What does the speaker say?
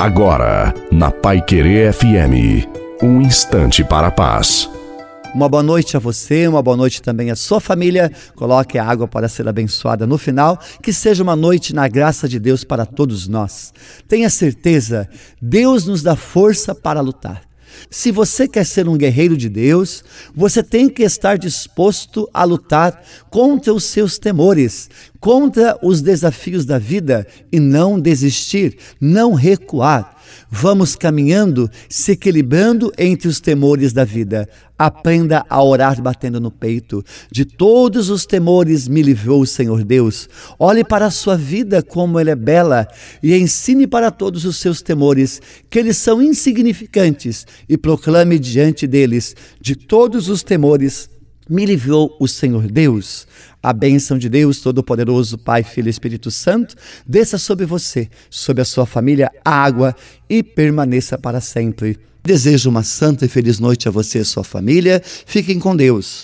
Agora, na Pai Querer FM, um instante para a paz. Uma boa noite a você, uma boa noite também à sua família. Coloque a água para ser abençoada no final. Que seja uma noite na graça de Deus para todos nós. Tenha certeza, Deus nos dá força para lutar. Se você quer ser um guerreiro de Deus, você tem que estar disposto a lutar contra os seus temores, contra os desafios da vida e não desistir, não recuar. Vamos caminhando, se equilibrando entre os temores da vida. Aprenda a orar batendo no peito. De todos os temores me livrou o Senhor Deus. Olhe para a sua vida como ela é bela e ensine para todos os seus temores que eles são insignificantes e proclame diante deles de todos os temores me livrou o Senhor Deus. A bênção de Deus Todo-Poderoso, Pai, Filho e Espírito Santo, desça sobre você, sobre a sua família, água e permaneça para sempre. Desejo uma santa e feliz noite a você e a sua família. Fiquem com Deus.